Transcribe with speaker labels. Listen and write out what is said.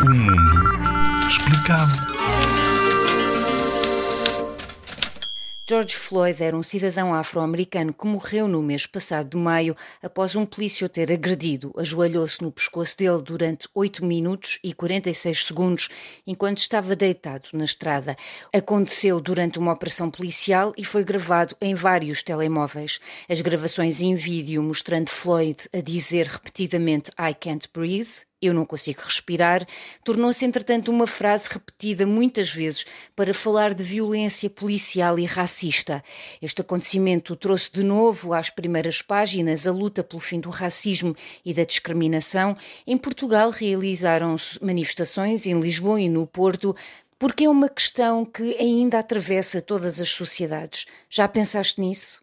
Speaker 1: O mundo explicado.
Speaker 2: George Floyd era um cidadão afro-americano que morreu no mês passado de maio após um polícia o ter agredido. Ajoelhou-se no pescoço dele durante 8 minutos e 46 segundos enquanto estava deitado na estrada. Aconteceu durante uma operação policial e foi gravado em vários telemóveis. As gravações em vídeo mostrando Floyd a dizer repetidamente I can't breathe eu não consigo respirar, tornou-se, entretanto, uma frase repetida muitas vezes para falar de violência policial e racista. Este acontecimento trouxe de novo às primeiras páginas a luta pelo fim do racismo e da discriminação. Em Portugal realizaram-se manifestações em Lisboa e no Porto. Porque é uma questão que ainda atravessa todas as sociedades. Já pensaste nisso?